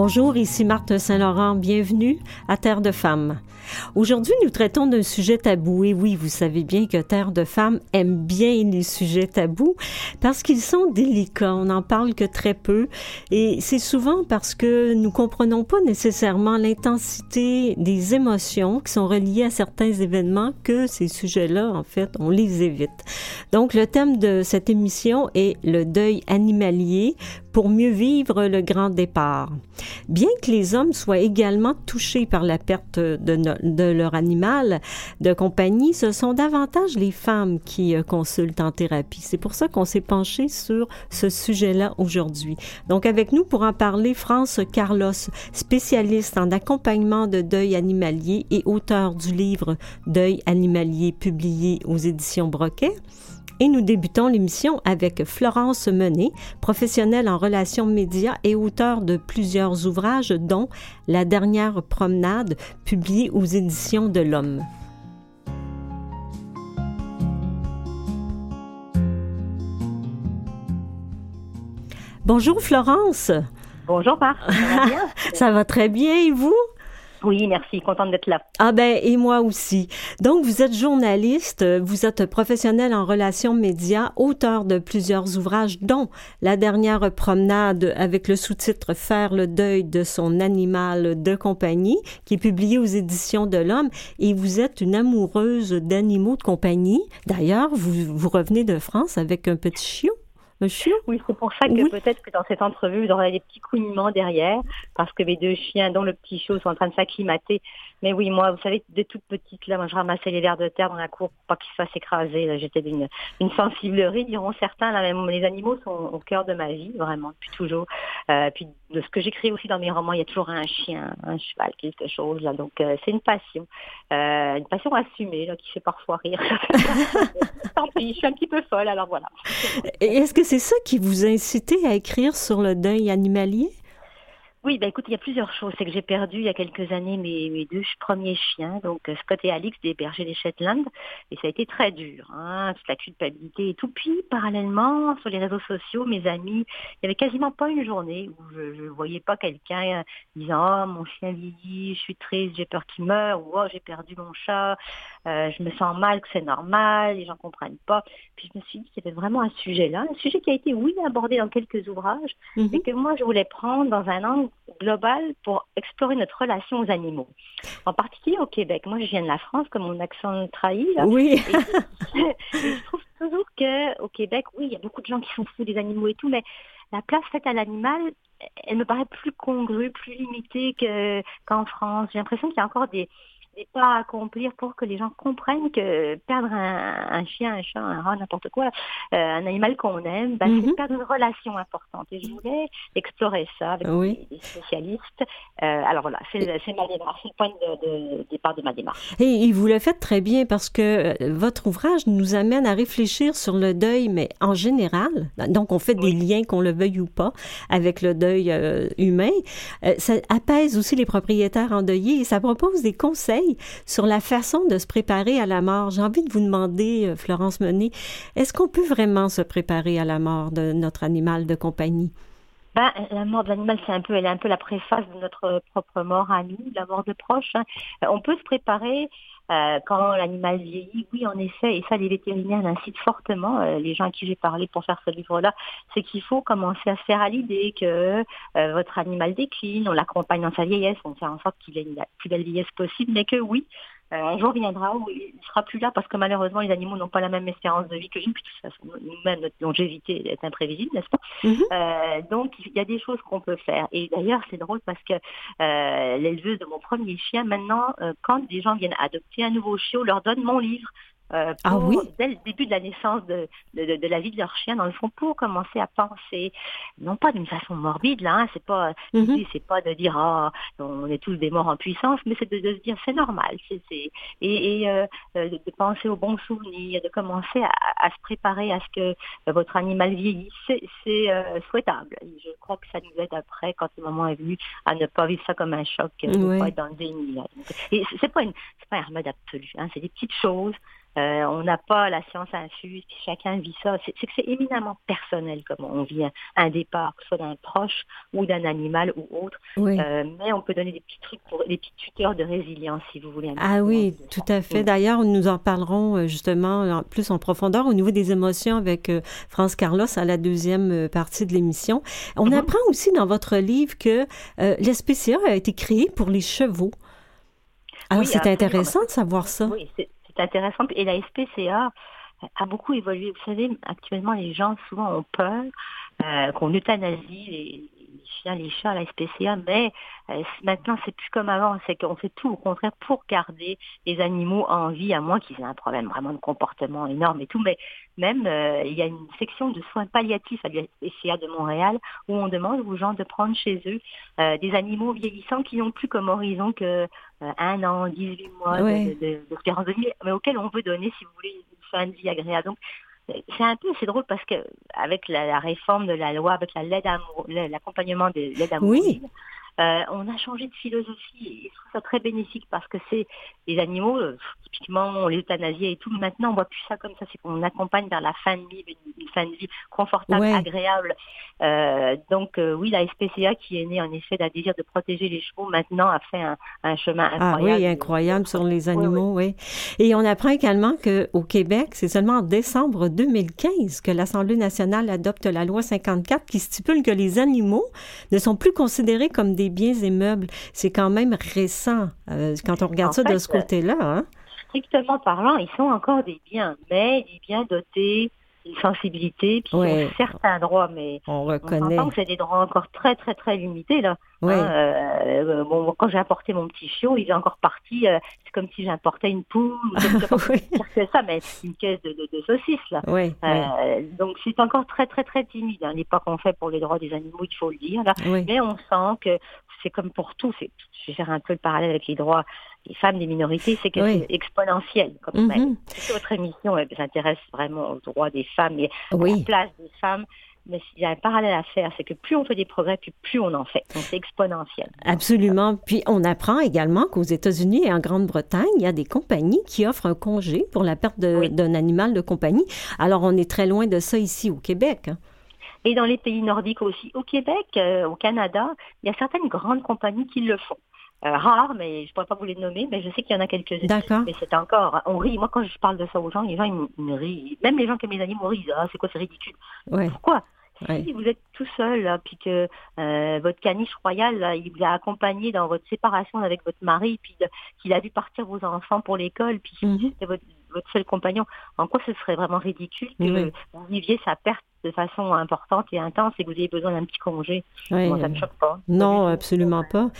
Bonjour, ici Marthe Saint-Laurent. Bienvenue à Terre de Femmes. Aujourd'hui, nous traitons d'un sujet tabou. Et oui, vous savez bien que Terre de Femmes aime bien les sujets tabous parce qu'ils sont délicats. On n'en parle que très peu. Et c'est souvent parce que nous comprenons pas nécessairement l'intensité des émotions qui sont reliées à certains événements que ces sujets-là, en fait, on les évite. Donc, le thème de cette émission est le deuil animalier pour mieux vivre le grand départ. Bien que les hommes soient également touchés par la perte de, leur animal de compagnie, ce sont davantage les femmes qui euh, consultent en thérapie. C'est pour ça qu'on s'est penché sur ce sujet-là aujourd'hui. Donc avec nous pour en parler, France Carlos, spécialiste en accompagnement de deuil animalier et auteur du livre Deuil animalier publié aux éditions Broquet. Et nous débutons l'émission avec Florence Menet, professionnelle en relations médias et auteure de plusieurs ouvrages, dont La dernière promenade, publié aux éditions de l'Homme. Bonjour Florence. Bonjour Marc. Ça va très bien et vous? Oui, merci. Contente d'être là. Ah ben, et moi aussi. Donc, vous êtes journaliste, vous êtes professionnel en relations médias, auteur de plusieurs ouvrages, dont La dernière promenade avec le sous-titre Faire le deuil de son animal de compagnie, qui est publié aux éditions de l'Homme. Et vous êtes une amoureuse d'animaux de compagnie. D'ailleurs, vous, vous revenez de France avec un petit chiot. Oui, c'est pour ça que peut-être que dans cette entrevue, vous aurez des petits couinements derrière, parce que mes deux chiens, dont le petit chiot, sont en train de s'acclimater. Mais oui, moi, vous savez, de toute petite, là, moi, je ramassais les vers de terre dans la cour pour pas qu'ils se fassent écraser. J'étais d'une une sensiblerie, diront certains. Là, même, les animaux sont au cœur de ma vie, vraiment, depuis toujours. Euh, puis de ce que j'écris aussi dans mes romans, il y a toujours un chien, un cheval, quelque chose. Là, donc, euh, c'est une passion. Euh, une passion assumée, là, qui fait parfois rire. Tant pis, je suis un petit peu folle, alors voilà. Est-ce que c'est ça qui vous a incité à écrire sur le deuil animalier? Oui, ben écoute, il y a plusieurs choses. C'est que j'ai perdu il y a quelques années mes, mes deux premiers chiens, donc euh, Scott et Alix des bergers des Shetland, et ça a été très dur, hein, toute la culpabilité et tout. Puis, parallèlement, sur les réseaux sociaux, mes amis, il y avait quasiment pas une journée où je ne voyais pas quelqu'un disant « Oh, mon chien vieillit, je suis triste, j'ai peur qu'il meure » ou « Oh, j'ai perdu mon chat, euh, je me sens mal, que c'est normal, les gens comprennent pas ». Puis je me suis dit qu'il y avait vraiment un sujet là, un sujet qui a été, oui, abordé dans quelques ouvrages, mm-hmm. mais que moi, je voulais prendre dans un angle global pour explorer notre relation aux animaux. En particulier au Québec. Moi, je viens de la France, comme mon accent trahit. Oui. je trouve toujours qu'au Québec, oui, il y a beaucoup de gens qui sont fous des animaux et tout, mais la place faite à l'animal, elle me paraît plus congrue, plus limitée qu'en France. J'ai l'impression qu'il y a encore des, pas à accomplir pour que les gens comprennent que perdre un, chien, un chat, un rat, n'importe quoi, euh, un animal qu'on aime, bah, c'est mhm. perdre une relation importante. Et je voulais explorer ça avec des, spécialistes. Euh, alors voilà, c'est ma démarche, c'est le point de, départ de ma démarche. Et, vous le faites très bien parce que euh, votre ouvrage nous amène à réfléchir sur le deuil, mais en général. Donc, on fait des liens, qu'on le veuille ou pas, avec le deuil humain. ça apaise aussi les propriétaires endeuillés et ça propose des conseils sur la façon de se préparer à la mort. J'ai envie de vous demander, euh, Florence Menet, est-ce qu'on peut vraiment se préparer à la mort de notre animal de compagnie? Ben, la mort de l'animal, c'est un peu, elle est un peu la préface de notre propre mort à nous, la mort de proches. Hein. Euh, on peut se préparer euh, quand l'animal vieillit, oui, en effet, et ça, les vétérinaires l'incitent fortement, les gens à qui j'ai parlé pour faire ce livre-là, c'est qu'il faut commencer à se faire à l'idée que votre animal décline, on l'accompagne dans sa vieillesse, on fait en sorte qu'il ait la plus belle vieillesse possible, mais que oui, euh, un jour viendra où il ne sera plus là parce que malheureusement les animaux n'ont pas la même espérance de vie que nous, puis de toute façon nous-mêmes notre longévité est imprévisible, n'est-ce pas mhm. euh, Donc il y a des choses qu'on peut faire. Et d'ailleurs c'est drôle parce que euh, l'éleveuse de mon premier chien, maintenant quand des gens viennent adopter un nouveau chiot, leur donne mon livre euh, ah oui? dès le début de la naissance de, de, de, la vie de leur chien, dans le fond, pour commencer à penser, non pas d'une façon morbide, là, hein, c'est pas, mm-hmm. c'est pas de dire, ah, on est tous des morts en puissance, mais c'est de, de, se dire, c'est normal, c'est, et, et euh, euh, de, penser aux bons souvenirs, de commencer à, à, se préparer à ce que votre animal vieillisse, c'est, souhaitable. Je crois que ça nous aide après, quand le moment est venu, à ne pas vivre ça comme un choc, ne pas être dans le déni. Là. et c'est pas, une, c'est pas un remède absolu, hein, c'est des petites choses Euh, on n'a pas la science infuse, puis chacun vit ça. C'est que c'est éminemment personnel comment on vit un, départ, que ce soit d'un proche ou d'un animal ou autre. Euh, mais on peut donner des petits trucs pour des petits tuteurs de résilience, si vous voulez. Ah oui, tout à fait. D'ailleurs, nous en parlerons justement plus en profondeur au niveau des émotions avec France Carlos à la deuxième partie de l'émission. On mhm. apprend aussi dans votre livre que l'SPCA a été créé pour les chevaux. Alors, c'est intéressant de savoir ça. Oui, c'est intéressant. Et la SPCA a beaucoup évolué. Vous savez, actuellement, les gens souvent ont peur euh, qu'on euthanasie les, chiens, les chats, la SPCA, mais euh, maintenant c'est plus comme avant, c'est qu'on fait tout au contraire pour garder les animaux en vie, à moins qu'ils aient un problème vraiment de comportement énorme et tout. Mais même euh, il y a une section de soins palliatifs à l'SPCA de Montréal où on demande aux gens de prendre chez eux euh, des animaux vieillissants qui n'ont plus comme horizon que un an, 18 mois de, de, de, vie, mais auxquels on veut donner, si vous voulez, une fin de vie agréable. Donc c'est un peu, c'est drôle parce que avec la, réforme de la loi, avec la l'accompagnement de l'aide à euh, on a changé de philosophie et je trouve ça très bénéfique parce que c'est les animaux, euh, typiquement l'euthanasie et tout, maintenant on voit plus ça comme ça, c'est qu'on accompagne vers la fin de vie, une, fin de vie confortable, agréable. Euh, donc oui, la SPCA qui est née en effet d'un désir de protéger les chevaux, maintenant a fait un, chemin incroyable. Ah oui, incroyable sur les animaux, oui. Et on apprend également qu'au Québec, c'est seulement en décembre 2015 que l'Assemblée nationale adopte la loi 54 qui stipule que les animaux ne sont plus considérés comme des biens et meubles. C'est quand même récent euh, quand on regarde ça de ce côté-là. Hein? Strictement parlant, ils sont encore des biens, mais des biens dotés sensibilité, puis certains droits, mais on reconnaît. que c'est des droits encore très, très, très limités, là. Hein, euh, bon, quand j'ai apporté mon petit chiot, il est encore parti, euh, c'est comme si j'importais une poule, c'est ça, mais une caisse de, de, de saucisses, là. Euh, donc c'est encore très, très, très timide, hein, pas qu'on fait pour les droits des animaux, il faut le dire, là. Mais on sent que c'est comme pour tout, c'est, je vais faire un peu le parallèle avec les droits des femmes, des minorités, c'est que c'est exponentiel. Mm Votre émission s'intéresse vraiment aux droits des femmes et à la place des femmes. Mais il y a un parallèle à faire, c'est que plus on fait des progrès, puis plus on en fait. Donc c'est exponentiel. Absolument. Puis on apprend également qu'aux États-Unis et en Grande-Bretagne, il y a des compagnies qui offrent un congé pour la perte d'un animal de compagnie. Alors on est très loin de ça ici au Québec. Et dans les pays nordiques aussi. Au Québec, euh, au Canada, il y a certaines grandes compagnies qui le font. Euh, rares, mais je pourrais pas vous les nommer, mais je sais qu'il y en a quelques-unes. D'accord. Mais c'est encore, on rit. Moi, quand je parle de ça aux gens, les gens, ils me, rient. Même les gens qui aiment les animaux rient. Ah, c'est quoi, c'est ridicule. Pourquoi? Si vous êtes tout seul, puis que euh, votre caniche royal, il vous a accompagné dans votre séparation avec votre mari, puis qu'il a vu partir vos enfants pour l'école, puis mm votre, votre seul compagnon, en quoi ce serait vraiment ridicule que vous viviez sa perte de façon importante et intense et que vous ayez besoin d'un petit congé. Moi, ça me choque pas. Non, absolument pas.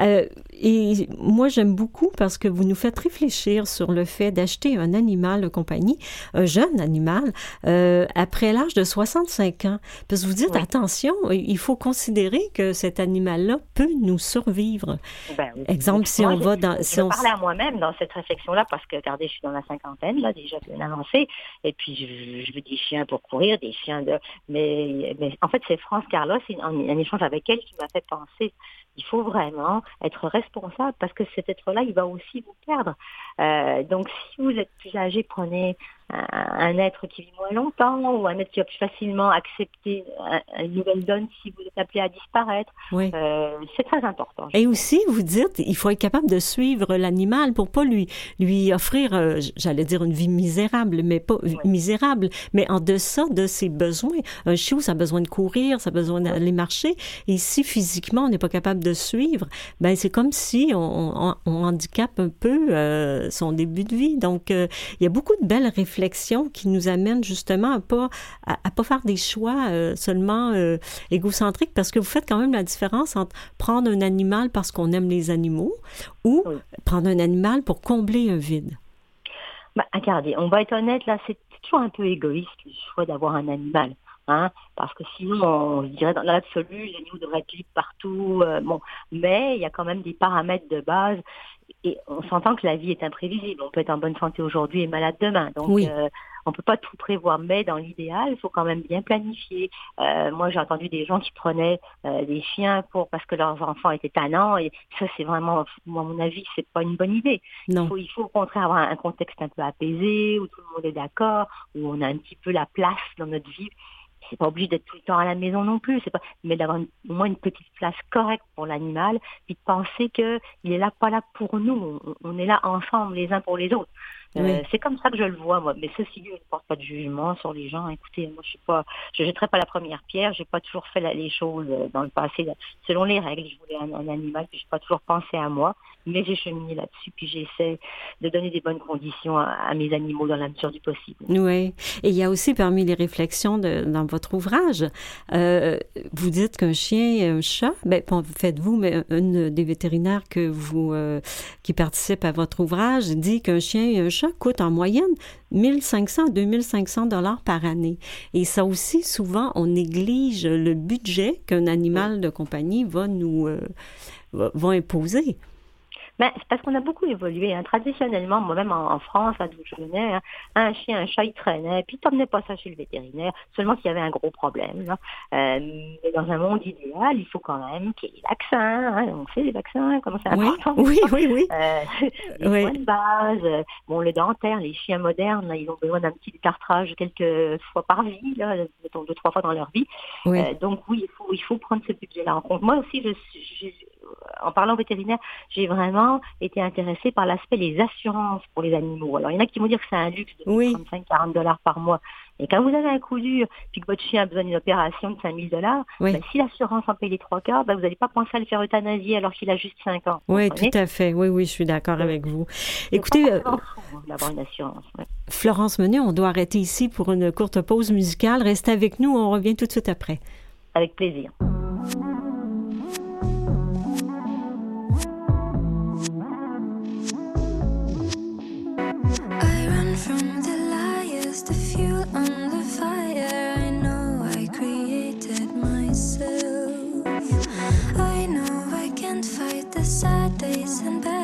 Euh, et moi, j'aime beaucoup parce que vous nous faites réfléchir sur le fait d'acheter un animal de compagnie, un jeune animal, euh, après l'âge de 65 ans. Parce que vous dites, attention, il faut considérer que cet animal-là peut nous survivre. Ben Exemple, si on va dans... Si je on... parlais à moi-même dans cette réflexion-là parce que, regardez, je suis dans la cinquantaine, là, déjà bien avancé, et puis je, je veux des chiens pour courir, des chiens mais, en fait, c'est France Carlos, un, un échange avec elle qui m'a fait penser il faut vraiment être responsable parce que cet être-là, il va aussi vous perdre. Euh, donc, si vous êtes plus âgé, prenez un, être qui vit moins longtemps ou un être qui va plus facilement accepter une nouvelle donne si vous êtes appelé à disparaître. Euh, c'est très important. Et aussi, vous dites, il faut être capable de suivre l'animal pour pas lui lui offrir, euh, j'allais dire une vie misérable, mais pas misérable, mais en deçà de ses besoins. Un chiot, ça a besoin de courir, ça a besoin d'aller marcher. Et si physiquement on n'est pas capable de suivre, ben c'est comme si on, on, handicape un peu euh, son début de vie. Donc, euh, il y a beaucoup de belles réflexions qui nous amènent justement à pas à, pas faire des choix euh, seulement égocentriques, parce que vous faites quand même la différence entre prendre un animal parce qu'on aime les animaux ou prendre un animal pour combler un vide. Bah, regardez, on va être honnête là, c'est toujours un peu égoïste le choix d'avoir un animal. Hein, parce que sinon, on, je dirais dans l'absolu, les animaux devraient être libres partout. Euh, bon, mais il y a quand même des paramètres de base et on s'entend que la vie est imprévisible. On peut être en bonne santé aujourd'hui et malade demain. Donc, euh, on peut pas tout prévoir, mais dans l'idéal, il faut quand même bien planifier. Euh, moi, j'ai entendu des gens qui prenaient euh, des chiens pour parce que leurs enfants étaient tannants, et ça, c'est vraiment, à mon avis, c'est pas une bonne idée. Non. Il faut, il faut au contraire avoir un contexte un peu apaisé, où tout le monde est d'accord, où on a un petit peu la place dans notre vie c'est pas obligé d'être tout le temps à la maison non plus, c'est pas, mais d'avoir au moins une petite place correcte pour l'animal, puis de penser que il est là pas là pour nous, on, est là ensemble les uns pour les autres. Euh, c'est comme ça que je le vois, moi. Mais ceci dit, je ne porte pas de jugement sur les gens. Écoutez, moi, je suis pas, je jetterai pas la première pierre. J'ai pas toujours fait les choses euh, dans le passé selon les règles. Je voulais un, animal, puis j'ai pas toujours pensé à moi. Mais j'ai cheminé là-dessus, puis j'essaie de donner des bonnes conditions à, mes animaux dans la mesure du possible. Oui. Et il y a aussi parmi les réflexions de, dans votre ouvrage, euh, vous dites qu'un chien et un chat, ben, faites-vous, mais une des vétérinaires que vous, euh, qui participe à votre ouvrage dit qu'un chien et un chat coûte en moyenne 1500 à 2500 dollars par année. Et ça aussi, souvent, on néglige le budget qu'un animal de compagnie va nous euh, va imposer. Ben, c'est parce qu'on a beaucoup évolué. Hein. Traditionnellement, moi-même en, France, à d'où je venais, hein, un chien, un chat, il traînait, puis t'emmenais pas ça chez le vétérinaire, seulement s'il y avait un gros problème. Là. Euh, mais dans un monde idéal, il faut quand même qu'il y ait des vaccins. Hein. On sait les vaccins, comment c'est oui, important? Oui, oui, oui. Euh, les oui. de base, euh, bon, le dentaire, les chiens modernes, là, ils ont besoin d'un petit détartrage quelques fois par vie, là, deux, trois fois dans leur vie. Oui. Euh, donc oui, il faut, il faut prendre ce budget-là en compte. Moi aussi, je, je, en parlant vétérinaire, j'ai vraiment été intéressée par l'aspect des assurances pour les animaux. Alors, il y en a qui vont dire que c'est un luxe de 35-40 dollars par mois. Et quand vous avez un coup dur, puis que votre chien a besoin d'une opération de 5000 dollars, ben, si l'assurance en paye les trois quarts, ben, vous n'allez pas penser à le faire euthanasier alors qu'il a juste 5 ans. Oui, tout à fait. Oui, oui, je suis d'accord avec vous. Écoutez, euh, d'avoir une assurance. Florence Menet, on doit arrêter ici pour une courte pause musicale. Restez avec nous, on revient tout de suite après. Avec plaisir. sad days and bad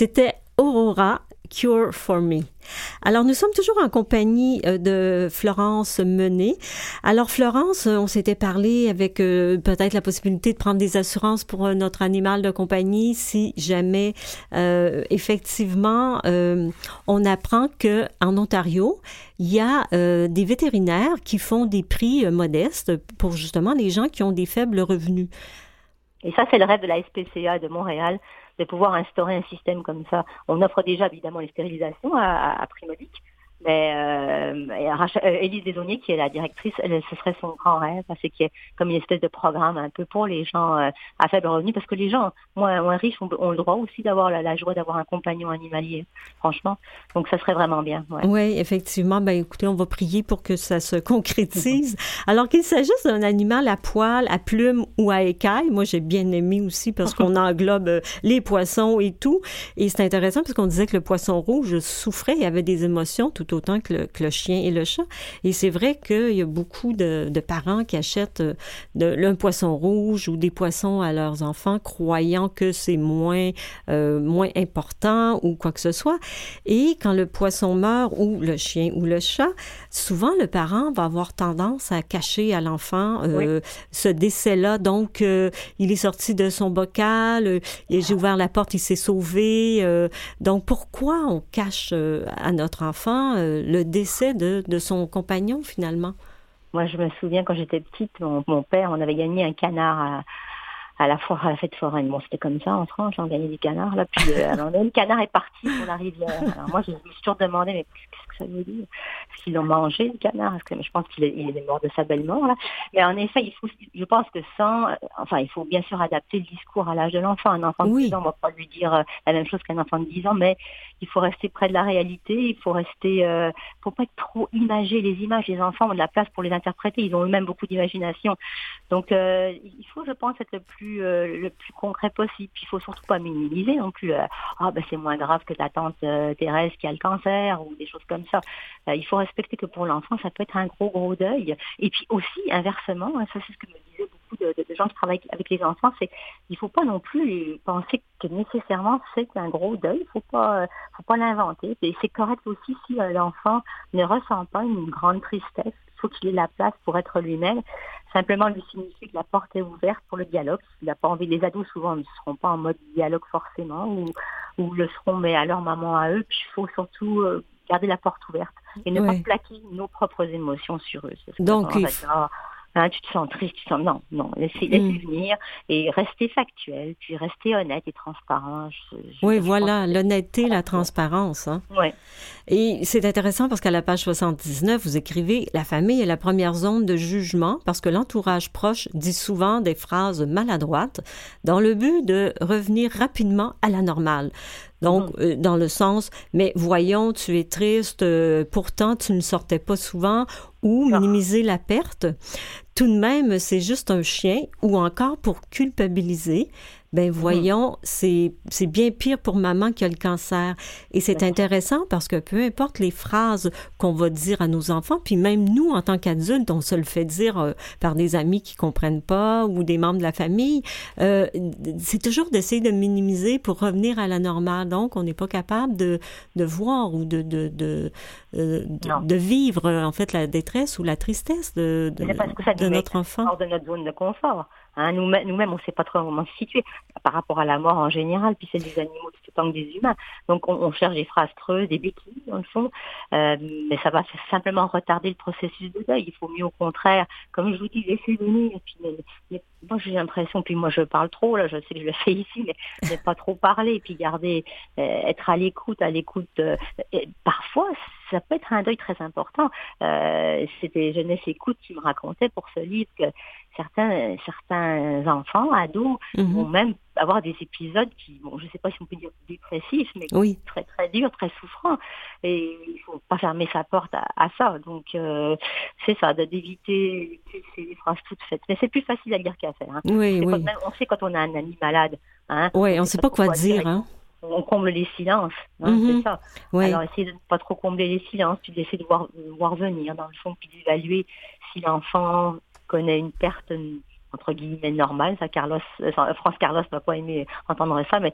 C'était Aurora Cure for Me. Alors, nous sommes toujours en compagnie euh, de Florence Menet. Alors, Florence, on s'était parlé avec euh, peut-être la possibilité de prendre des assurances pour euh, notre animal de compagnie si jamais, effectivement, on apprend que en Ontario, il y a des vétérinaires qui font des prix modestes pour justement les gens qui ont des faibles revenus. Et ça, c'est le rêve de la SPCA de Montréal de pouvoir instaurer un système comme ça. On offre déjà évidemment les stérilisations à, à, mais euh, euh, Élise Desauniers, qui est la directrice, ce serait son grand rêve, parce qu'il y a comme une espèce de programme un peu pour les gens euh, à faible revenu, parce que les gens moins, moins riches ont, le droit aussi d'avoir la, joie d'avoir un compagnon animalier, franchement. Donc, ça serait vraiment bien. Oui, effectivement. Ben, écoutez, on va prier pour que ça se concrétise. Alors qu'il s'agisse d'un animal à poil, à plumes ou à écailles, moi, j'ai bien aimé aussi parce qu'on englobe les poissons et tout. Et c'est intéressant parce qu'on disait que le poisson rouge souffrait, il y avait des émotions tout autant que le, chien et le chat. Et c'est vrai qu'il y a beaucoup de, parents qui achètent euh, de, un poisson rouge ou des poissons à leurs enfants, croyant que c'est moins, euh, moins important ou quoi que ce soit. Et quand le poisson meurt ou le chien ou le chat, souvent le parent va avoir tendance à cacher à l'enfant euh, ce décès-là. Donc, il est sorti de son bocal, j'ai ouvert la porte, il s'est sauvé. donc, pourquoi on cache à notre enfant le décès de, de, son compagnon finalement. Moi, je me souviens quand j'étais petite, mon, père, on avait gagné un canard à, à la foire, à la fête foraine. Bon, c'était comme ça en France, on gagnait des canards. Là, puis euh, le canard est parti pour la rivière. Alors moi, je me suis toujours demandé, mais ça dire Est-ce qu'ils l'ont mangé, le canard Parce que je pense qu'il est, mort de sa belle mort, là. Mais en effet, il faut, je pense que sans, enfin, il faut bien sûr adapter le discours à l'âge de l'enfant. Un enfant de 10 ans, on va pas lui dire euh, la même chose qu'un enfant de 10 ans, mais il faut rester près de la réalité, il faut rester, euh, faut pas être trop imagé. Les images, les enfants ont de la place pour les interpréter, ils ont eux-mêmes beaucoup d'imagination. Donc, euh, il faut, je pense, être le plus, euh, le plus concret possible. Puis, il faut surtout pas minimiser non plus. ah, ben, c'est moins grave que ta tante Thérèse qui a le cancer ou des choses comme Euh, il faut respecter que pour l'enfant, ça peut être un gros, gros deuil. Et puis aussi, inversement, hein, ça c'est ce que me disaient beaucoup de, gens qui travaillent avec les enfants, c'est il faut pas non plus penser que nécessairement c'est un gros deuil. Il faut pas, euh, faut pas l'inventer. Et c'est correct aussi si euh, l'enfant ne ressent pas une grande tristesse. Il faut qu'il ait la place pour être lui-même simplement lui signifier que la porte est ouverte pour le dialogue. N'a pas envie, les ados souvent ne seront pas en mode dialogue forcément, ou, ou le seront mais à leur maman à eux. Puis il faut surtout garder la porte ouverte et ne pas plaquer nos propres émotions sur eux. Donc, il Hein, tu te sens triste, tu te sens non, non, laissez, laissez mm. venir et rester factuel, puis rester honnête et transparent. oui, voilà, l'honnêteté, la transparence. Hein. Ouais. Et c'est intéressant parce qu'à la page 79, vous écrivez La famille est la première zone de jugement parce que l'entourage proche dit souvent des phrases maladroites dans le but de revenir rapidement à la normale. Donc, mm. euh, dans le sens, mais voyons, tu es triste, euh, pourtant tu ne sortais pas souvent, ou minimiser la perte. Tout de même, c'est juste un chien, ou encore pour culpabiliser ben mhm. voyons, c'est c'est bien pire pour maman qui a le cancer. Et c'est intéressant parce que peu importe les phrases qu'on va dire à nos enfants, puis même nous en tant qu'adultes, on se le fait dire euh, par des amis qui comprennent pas ou des membres de la famille. Euh, c'est toujours d'essayer de minimiser pour revenir à la normale. Donc, on n'est pas capable de, de voir ou de de de, euh, de, vivre en fait la détresse ou la tristesse de de, de notre enfant. Hors de notre zone de confort. Hein, nous-mêmes, nous on ne sait pas trop comment se situer par rapport à la mort en général, puis c'est des animaux tout autant que des humains. Donc on, cherche des phrases creuses, des béquilles dans le fond, euh, mais ça va simplement retarder le processus de deuil. Il faut mieux au contraire, comme je vous dis, laisser venir. Moi j'ai l'impression, puis moi je parle trop, là je sais que je le fais ici, mais ne pas trop parler, puis garder, euh, être à l'écoute, à l'écoute. Euh, parfois ça peut être un deuil très important. Euh, C'était Jeunesse Écoute qui me racontait pour ce livre que certains, certains enfants, ados, mhm. vont même avoir des épisodes qui, bon, je ne sais pas si on peut dire dépressifs, mais très très durs, très souffrants. Et il faut pas fermer sa porte à, ça. Donc euh, c'est ça, d'éviter ces phrases toutes faites. Mais c'est plus facile à dire qu'à faire. Hein. Oui, oui. on sait quand on a un ami malade. Hein, oui, on ne sait pas quoi dire. Hein on comble les silences, hein, c'est mhm. ça. Alors essayer de ne pas trop combler les silences, puis d'essayer de voir, voir venir dans le fond, puis d'évaluer si l'enfant connaît une perte entre guillemets normal. Ça, Carlos, euh, France Carlos n'a pas aimé entendre ça, mais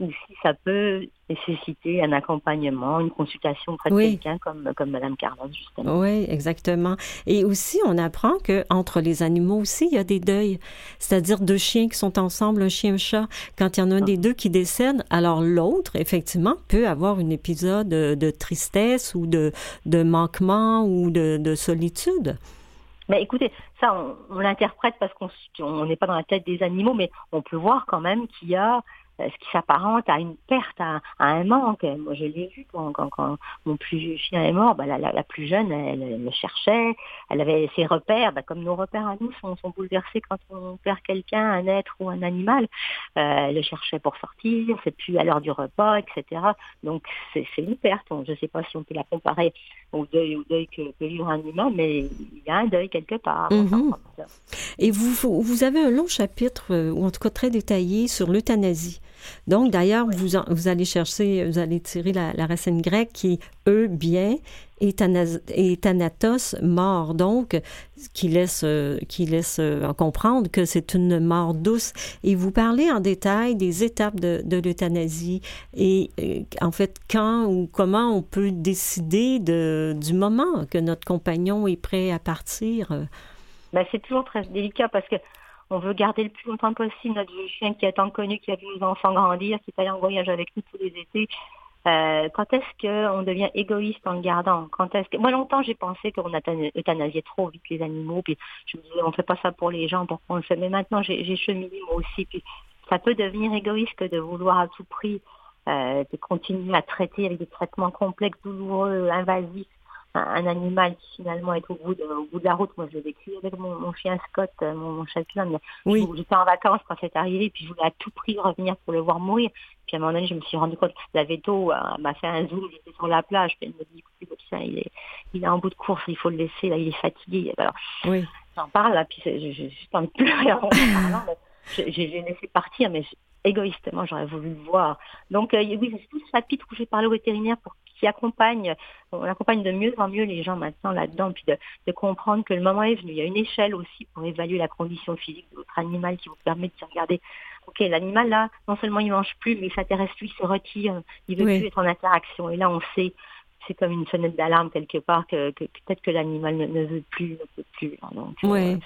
si ça peut nécessiter un accompagnement, une consultation auprès de quelqu'un comme, comme Madame Carlos, justement. Oui, exactement. Et aussi, on apprend que entre les animaux aussi, il y a des deuils. C'est-à-dire deux chiens qui sont ensemble, un chien, un chat. Quand il y en a un des deux qui décède, alors l'autre, effectivement, peut avoir un épisode de, tristesse ou de, de manquement ou de, de solitude. Mais écoutez, ça, on, l'interprète parce qu'on n'est pas dans la tête des animaux, mais on peut voir quand même qu'il y a ce qui s'apparente à une perte, à, un manque. Moi, je l'ai vu quand, quand, mon plus vieux chien est mort. Bah, la, la, plus jeune, elle, le cherchait. Elle avait ses repères, bah, comme nos repères à nous sont, sont bouleversés quand on perd quelqu'un, un être ou un animal. Euh, elle le cherchait pour sortir. C'est plus à l'heure du repas, etc. Donc, c'est une perte. Je ne sais pas si on peut la comparer au deuil, au deuil que peut vivre un humain, mais il y a un deuil quelque part. Mhm. Et vous, vous avez un long chapitre, euh, ou en tout cas très détaillé, sur l'euthanasie. Donc, d'ailleurs, vous, allez chercher, vous allez tirer la, racine grecque qui, eux, bien, et thanatos, mort, donc, qui laisse, qui laisse euh, comprendre que c'est une mort douce. Et vous parlez en détail des étapes de, l'euthanasie et, euh, en fait, quand ou comment on peut décider de, du moment que notre compagnon est prêt à partir. Ben, c'est toujours très délicat parce que on veut garder le plus longtemps possible notre chien qui est tant connu, qui a vu nos enfants grandir, qui est allé en voyage avec nous tous les étés. Euh, quand est-ce qu'on devient égoïste en le gardant? Quand est-ce que moi longtemps j'ai pensé qu'on euthanasiait trop vite les animaux, puis je me disais on fait pas ça pour les gens, pourquoi on le fait? Mais maintenant j'ai cheminé moi aussi, puis ça peut devenir égoïste de vouloir à tout prix euh, de continuer à traiter avec des traitements complexes, douloureux, invasifs un animal qui finalement est au bout de, au bout de la route. Moi, je l'ai vécu avec mon, chien Scott, euh, mon, mon Shetland. Oui. J'étais en vacances quand c'est arrivé, puis je voulais à tout prix revenir pour le voir mourir. Puis à un moment donné, je me suis rendu compte que la veto euh, m'a fait un zoom, j'étais sur la plage, puis elle me dit, écoute, chien, il est, il est en bout de course, il faut le laisser, là, il est fatigué. Alors, oui. j'en parle, là, puis je, je, je, en pleurer en parlant, j'ai laissé partir, mais égoïstement, j'aurais voulu le voir. Donc, euh, oui, c'est tout ce chapitre où j'ai parlé au vétérinaire pour qui accompagne, on accompagne de mieux en mieux les gens maintenant là-dedans, puis de, comprendre que le moment est venu. Il y a une échelle aussi pour évaluer la condition physique de votre animal qui vous permet de regarder. Ok, l'animal là, non seulement il mange plus, mais il s'intéresse plus, il se retire, il veut plus être en interaction. Et là, on sait, c'est comme une fenêtre d'alarme quelque part que, peut-être que l'animal ne, veut plus, ne peut plus. Donc, euh,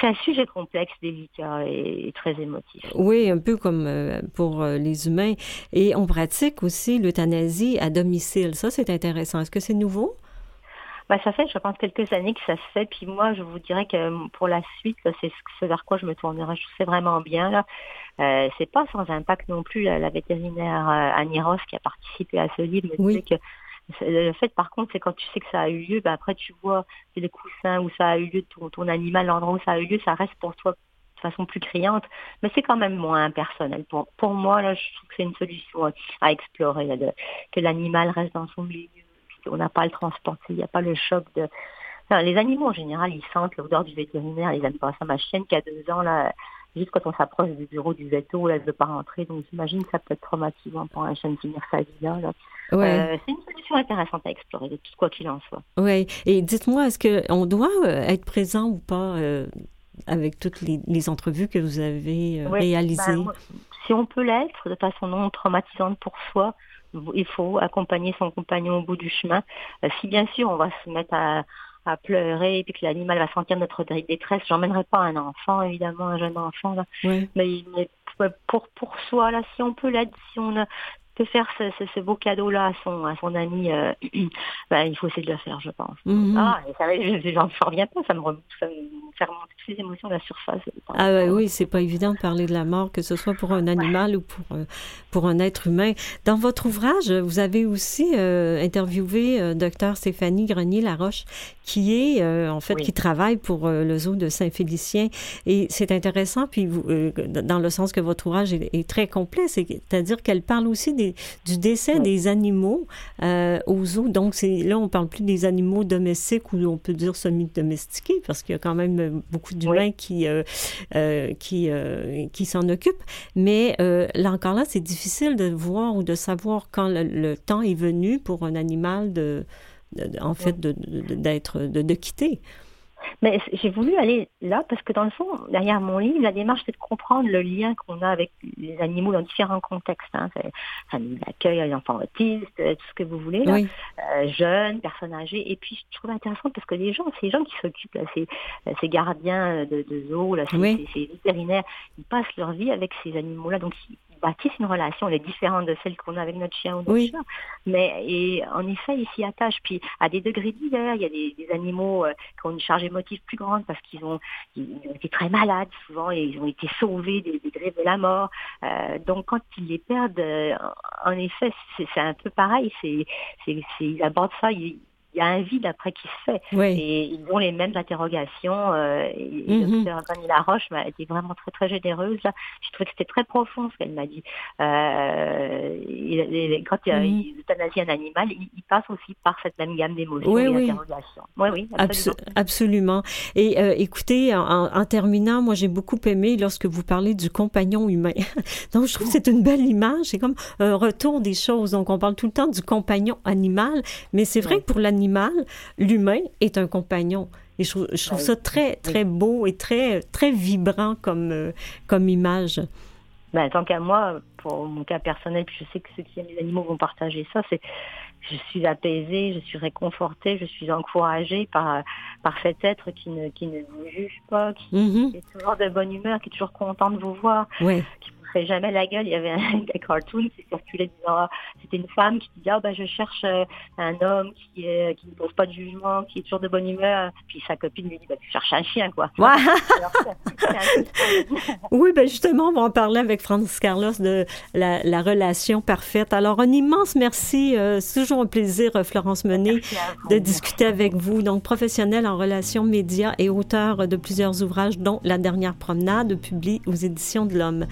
c'est un sujet complexe, délicat et très émotif. Oui, un peu comme euh, pour euh, les humains. Et on pratique aussi l'euthanasie à domicile. Ça, c'est intéressant. Est-ce que c'est nouveau? Bah, ça fait, je pense, quelques années que ça se fait. Puis moi, je vous dirais que euh, pour la suite, c'est ce vers quoi je me tournerai. Je sais vraiment bien. Là, euh, c'est pas sans impact non plus. La, vétérinaire Annie Ross qui a participé à ce livre me disait que le fait, par contre, c'est quand tu sais que ça a eu lieu, ben après tu vois les coussins où ça a eu lieu, ton, ton animal, l'endroit où ça a eu lieu, ça reste pour toi de façon plus criante, mais c'est quand même moins impersonnel. Pour, pour moi, là, je trouve que c'est une solution à explorer, de, que l'animal reste dans son milieu, on n'a pas à le transporter, il n'y a pas le choc de... les animaux, en général, ils sentent l'odeur du vétérinaire, ils n'aiment pas ça. Ma chienne qui a deux ans, là, juste quand on s'approche du bureau du veto, elle ne veut pas rentrer. Donc j'imagine que ça peut être traumatisant pour un de finir sa vie là. Euh, c'est une solution intéressante à explorer, de tout quoi qu'il en soit. Oui. Et dites-moi, est-ce qu'on doit euh, être présent ou pas euh, avec toutes les, entrevues que vous avez réalisées? Ben, si on peut l'être de façon non traumatisante pour soi, il faut accompagner son compagnon au bout du chemin. si bien sûr on va se mettre à, à pleurer et puis que l'animal va sentir notre détresse. J'emmènerai pas un enfant, évidemment, un jeune enfant, là. Mais, mais, pour, pour soi, là, si on peut l'aider, si on, de faire ce, ce, beau cadeau-là à son, à son ami, euh, ben, il faut essayer de le faire, je pense. Mm-hmm. Ah, ça, j'en reviens pas, ça me, ça me fait remonter toutes les émotions à la surface. Ah ouais, oui, c'est pas évident de parler de la mort, que ce soit pour un animal ou pour, euh, pour un être humain. Dans votre ouvrage, vous avez aussi euh, interviewé docteur Stéphanie Grenier-Laroche, qui est, en fait, qui travaille pour le zoo de Saint-Félicien. Et c'est intéressant, puis vous, dans le sens que votre ouvrage est, est très complet, c'est-à-dire qu'elle parle aussi des du décès des animaux euh, aux zoos. Donc, c'est, là, on parle plus des animaux domestiques ou on peut dire semi-domestiqués parce qu'il y a quand même beaucoup d'humains qui, euh, euh, qui, qui s'en occupent. Mais là encore là, c'est difficile de voir ou de savoir quand le, temps est venu pour un animal de, en fait, de, d'être, de, de quitter. Mais j'ai voulu aller là parce que dans le fond, derrière mon livre, la démarche c'est de comprendre le lien qu'on a avec les animaux dans différents contextes. Hein. Famille d'accueil, les enfants autistes, euh, tout ce que vous voulez, là. Euh, jeunes, personnes âgées. Et puis je trouve intéressant parce que les gens, ces gens qui s'occupent, ces, ces gardiens de, de zoo, là, ces, ces, vétérinaires, ils passent leur vie avec ces animaux-là. Donc bâtissent une relation, elle est différente de celle qu'on a avec notre chien ou notre chat. Mais et en effet, ils s'y attachent. Puis à des degrés divers, il y a des, animaux euh, qui ont une charge émotive plus grande parce qu'ils ont, ils ont été très malades souvent et ils ont été sauvés des, des griffes de la mort. Euh, donc quand ils les perdent, euh, en effet, c'est un peu pareil. C'est, ils abordent ça, ils, il y a un vide après qui se fait. Et ils ont les mêmes interrogations. Euh, et mm Laroche m'a été vraiment très très généreuse. Là. Je trouvais que c'était très profond ce qu'elle m'a dit. Euh, quand il, mm euthanasie un animal, il, passe aussi par cette même gamme d'émotions et d'interrogations. Oui, oui, absolument. Et euh, écoutez, en, terminant, moi j'ai beaucoup aimé lorsque vous parlez du compagnon humain. Donc je trouve que c'est une belle image. C'est comme un retour des choses. Donc on parle tout le temps du compagnon animal, mais c'est vrai que pour l'animal l'humain est un compagnon. Et je, trouve, ça très, très beau et très, très vibrant comme, euh, comme image. Ben, tant qu'à moi, pour mon cas personnel, puis je sais que ceux qui aiment les animaux vont partager ça, c'est je suis apaisée, je suis réconfortée, je suis encouragée par, par cet être qui ne, qui ne vous juge pas, qui, mm-hmm. est toujours de bonne humeur, qui est toujours content de vous voir, jamais la gueule. Il y avait un, cartoon qui circulait disant, c'était une femme qui disait, ah, ben, je cherche euh, un homme qui, est, qui ne pose pas de jugement, qui est toujours de bonne humeur. Puis sa copine lui dit, bah, tu cherches un chien, quoi. oui, ben justement, on va en parler avec Francis Carlos de la, la relation parfaite. Alors, un immense merci. Euh, c'est toujours un plaisir, euh, Florence Menet, de discuter avec vous. Donc, professionnelle en relations médias et auteur de plusieurs ouvrages, dont La dernière promenade, publié aux éditions de l'Homme.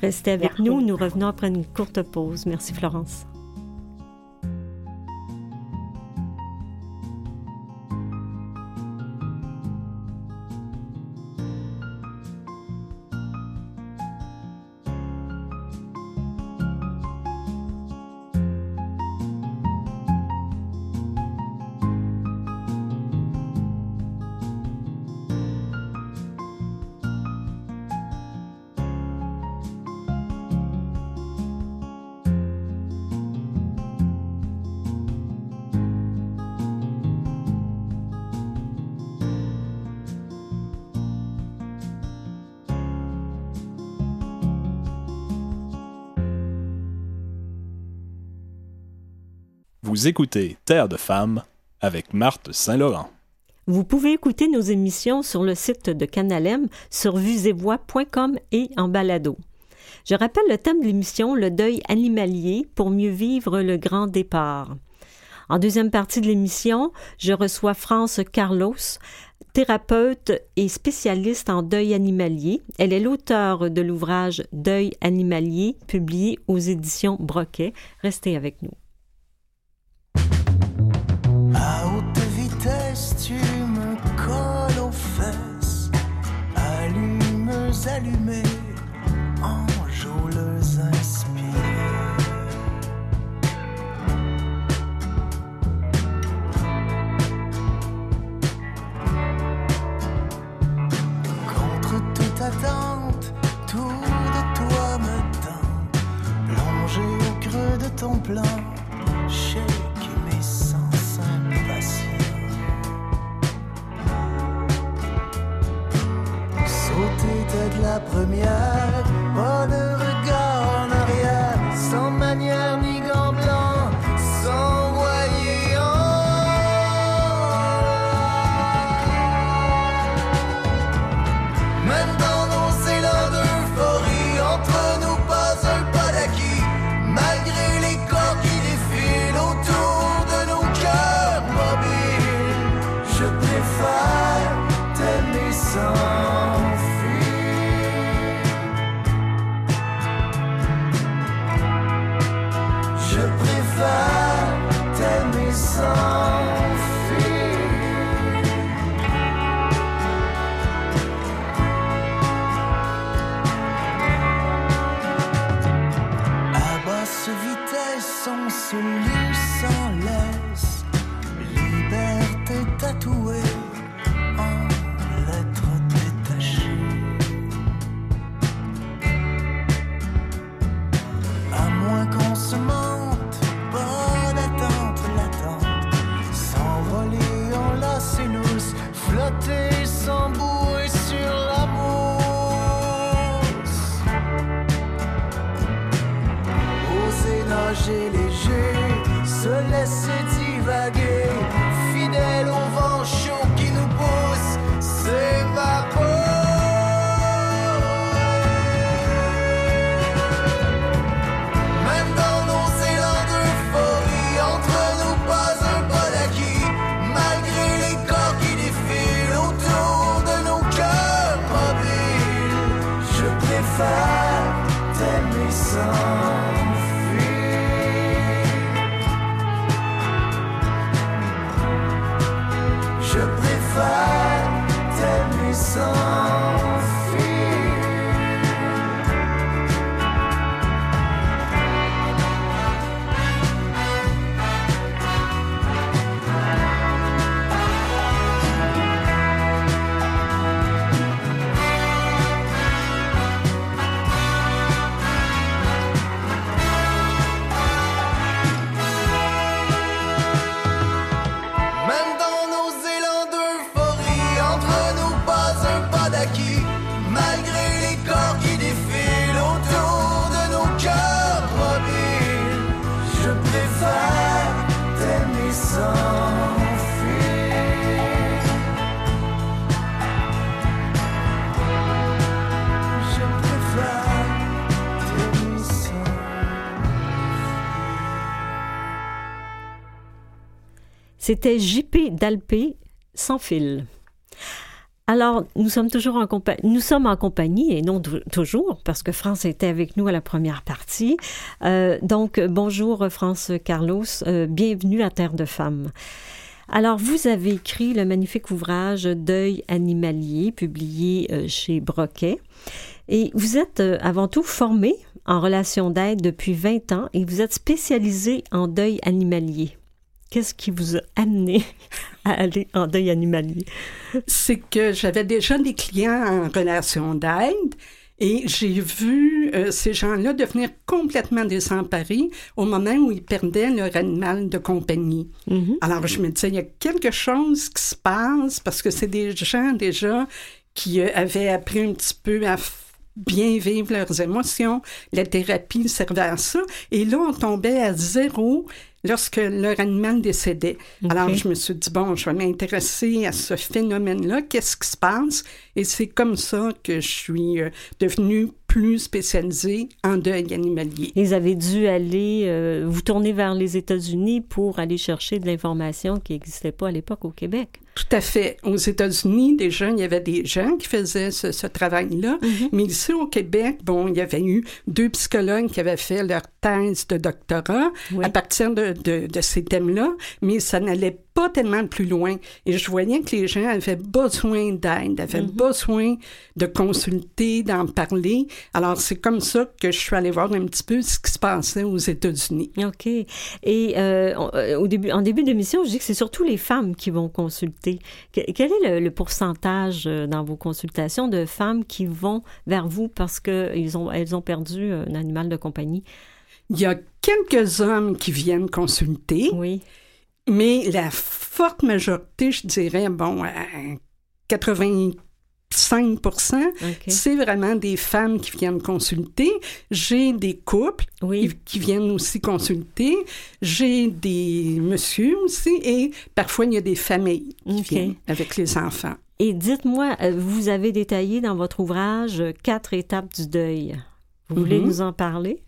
Restez avec nous. Nous revenons après une courte pause. Merci Florence. Vous écoutez Terre de femmes avec Marthe Saint-Laurent. Vous pouvez écouter nos émissions sur le site de Canalem, sur vuesetvoix.com et en balado. Je rappelle le thème de l'émission Le deuil animalier pour mieux vivre le grand départ. En deuxième partie de l'émission, je reçois France Carlos, thérapeute et spécialiste en deuil animalier. Elle est l'auteure de l'ouvrage Deuil animalier, publié aux éditions Broquet. Restez avec nous. À haute vitesse, tu me colles aux fesses. Allumes allumées. Contre toute attente, tout de toi me tente. Plongé au creux de ton plan. La première. Pas sun. C'était JP d'Alpé, sans fil. Alors, nous sommes toujours en compagnie, nous sommes en compagnie et non tou- toujours, parce que France était avec nous à la première partie. Euh, donc, bonjour France Carlos, euh, bienvenue à Terre de Femmes. Alors, vous avez écrit le magnifique ouvrage Deuil animalier, publié euh, chez Broquet. Et vous êtes avant tout formé en relation d'aide depuis 20 ans et vous êtes spécialisé en deuil animalier. Qu'est-ce qui vous a amené à aller en deuil animalier? c'est que j'avais déjà des clients en relation d'aide et j'ai vu euh, ces gens-là devenir complètement désemparés au moment où ils perdaient leur animal de compagnie. Mhm. Alors je me disais, il y a quelque chose qui se passe parce que c'est des gens déjà qui euh, avaient appris un petit peu à bien vivre leurs émotions. La thérapie servait à ça. Et là, on tombait à zéro lorsque leur animal décédait. Alors, je me suis dit, bon, je vais m'intéresser à ce phénomène-là. Qu'est-ce qui se passe? Et c'est comme ça que je suis euh, devenue plus spécialisée en deuil animalier. Ils avaient dû aller euh, vous tourner vers les États-Unis pour aller chercher de l'information qui n'existait pas à l'époque au Québec. Tout à fait. Aux États-Unis, déjà, il y avait des gens qui faisaient ce, ce travail-là. Mais ici, au Québec, bon, il y avait eu deux psychologues qui avaient fait leur thèse de doctorat Oui. à partir de, de, de ces thèmes-là, mais ça n'allait pas tellement plus loin. Et je voyais que les gens avaient besoin d'aide, avaient besoin de consulter, d'en parler. Alors, c'est comme ça que je suis allée voir un petit peu ce qui se passait aux États-Unis. OK. Et euh, euh, au début, en début d'émission, je dis que c'est surtout les femmes qui vont consulter. Que- quel est le, le pourcentage euh, dans vos consultations de femmes qui vont vers vous parce qu'elles ont, elles ont perdu un animal de compagnie? Il y a quelques hommes qui viennent consulter. Oui. Mais la forte majorité, je dirais, bon, à 85 OK. c'est vraiment des femmes qui viennent consulter. J'ai des couples Oui. qui- viennent aussi consulter. J'ai des messieurs aussi et parfois il y a des familles qui viennent avec les enfants. Et dites-moi, euh, vous avez détaillé dans votre ouvrage euh, quatre étapes du deuil. Vous voulez Mhm. nous en parler?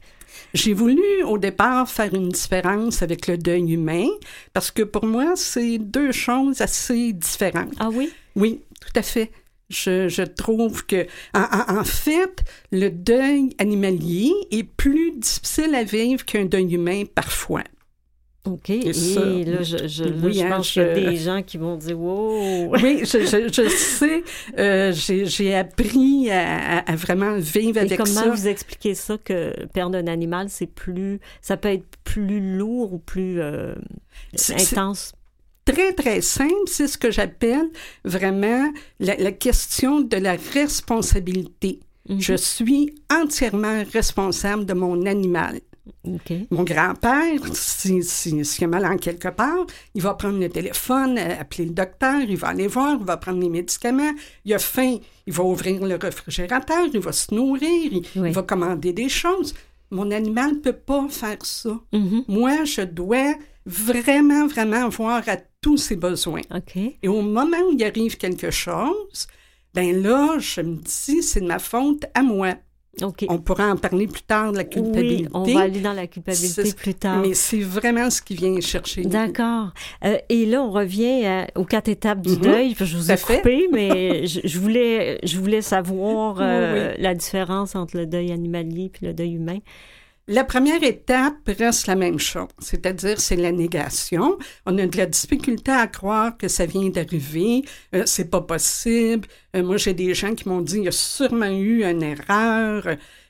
J'ai voulu au départ faire une différence avec le deuil humain parce que pour moi, c'est deux choses assez différentes. Ah oui? Oui, tout à fait. Je, je trouve que, en, en- en fait, le deuil animalier est plus difficile à vivre qu'un deuil humain parfois. OK. Et, ça, là, je, je, là, oui, je hein, pense qu'il y a je- des gens qui vont dire Wow! Oui, je, je, je sais, euh, j'ai appris à, vraiment vivre Et avec comment ça. vous expliquez ça que perdre un animal, c'est plus. Ça peut être plus lourd ou plus euh, intense? Très, très simple, c'est ce que j'appelle vraiment la, la question de la responsabilité. Mhm. Je suis entièrement responsable de mon animal. OK. Mon grand-père, si- si- s'il a mal en quelque part, il va prendre le téléphone, euh, appeler le docteur, il va aller voir, il va prendre les médicaments. Il a faim, il va ouvrir le réfrigérateur, il va se nourrir, il, Oui. il va commander des choses. Mon animal ne peut pas faire ça. Mhm. Moi, je dois vraiment, vraiment voir à tous ses besoins. OK. Et au moment où il arrive quelque chose, ben là, je me dis, c'est de ma faute à moi. OK. On pourra en parler plus tard de la culpabilité. Oui, on va aller dans la culpabilité plus tard. Mais c'est vraiment ce qui vient chercher. D'accord. Euh, et là, on revient à- aux quatre étapes du Mhm. deuil. Je vous ai fait. coupé, mais je, je voulais, je voulais savoir Oui, euh, la différence entre le deuil animalier et le deuil humain. La première étape reste la même chose, c'est-à-dire c'est la négation. On a de la difficulté à croire que ça vient d'arriver, euh, c'est pas possible. Euh, moi, j'ai des gens qui m'ont dit il y a sûrement eu une erreur,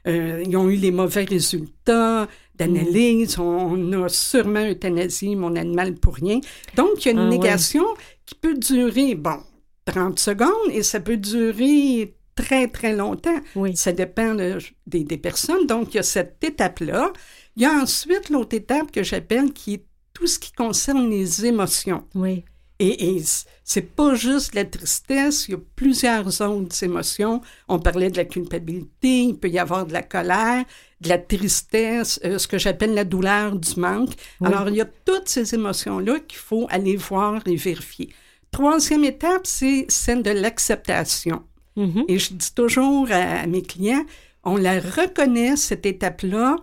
euh, ils ont eu les mauvais résultats d'analyse, on, on a sûrement euthanasié mon animal pour rien. Donc, il y a une Ah ouais. négation qui peut durer, bon, 30 secondes et ça peut durer très, très longtemps. Oui. Ça dépend de- des, des personnes. Donc, il y a cette étape-là. Il y a ensuite l'autre étape que j'appelle qui est tout ce qui concerne les émotions. Oui. Et, et c'est pas juste la tristesse, il y a plusieurs autres émotions. On parlait de la culpabilité, il peut y avoir de la colère, de la tristesse, euh, ce que j'appelle la douleur du manque. Oui. Alors, il y a toutes ces émotions-là qu'il faut aller voir et vérifier. Troisième étape, c'est celle de l'acceptation. Mhm. Et je dis toujours à, à mes clients, on la reconnaît, cette étape-là,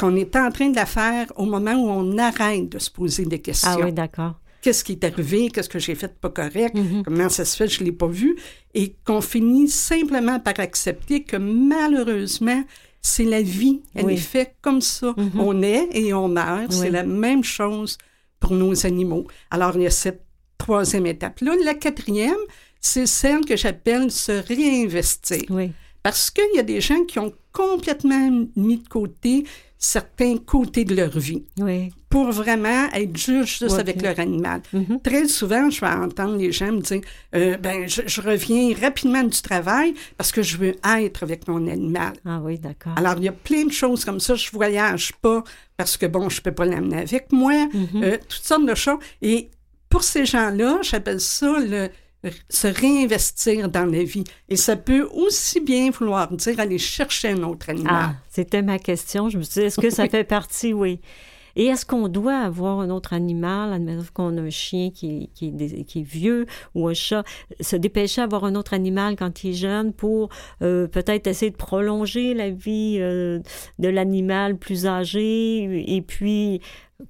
qu'on est en train de la faire au moment où on arrête de se poser des questions. Ah oui, d'accord. Qu'est-ce qui est arrivé? Qu'est-ce que j'ai fait de pas correct? Mhm. Comment ça se fait? Je l'ai pas vu. Et qu'on finit simplement par accepter que malheureusement, c'est la vie. Elle Oui. est faite comme ça. Mhm. On est et on meurt. Oui. C'est la même chose pour nos animaux. Alors, il y a cette troisième étape-là. La quatrième, c'est celle que j'appelle se réinvestir. Oui. Parce qu'il y a des gens qui ont complètement mis de côté certains côtés de leur vie Oui. pour vraiment être juste, avec leur animal. Mhm. Très souvent, je vais entendre les gens me dire euh, ben, je, je reviens rapidement du travail parce que je veux être avec mon animal. Ah oui, d'accord. Alors, il y a plein de choses comme ça. Je voyage pas parce que, bon, je peux pas l'amener avec moi. Mhm. Euh, toutes sortes de choses. Et pour ces gens-là, j'appelle ça le se réinvestir dans la vie. Et ça peut aussi bien vouloir dire aller chercher un autre animal. Ah, c'était ma question. Je me suis dit, est-ce que ça fait partie? Oui. Et est-ce qu'on doit avoir un autre animal, admettons qu'on a un chien qui, est vieux ou un chat, se dépêcher à avoir un autre animal quand il est jeune pour euh, peut-être essayer de prolonger la vie euh, de l'animal plus âgé et puis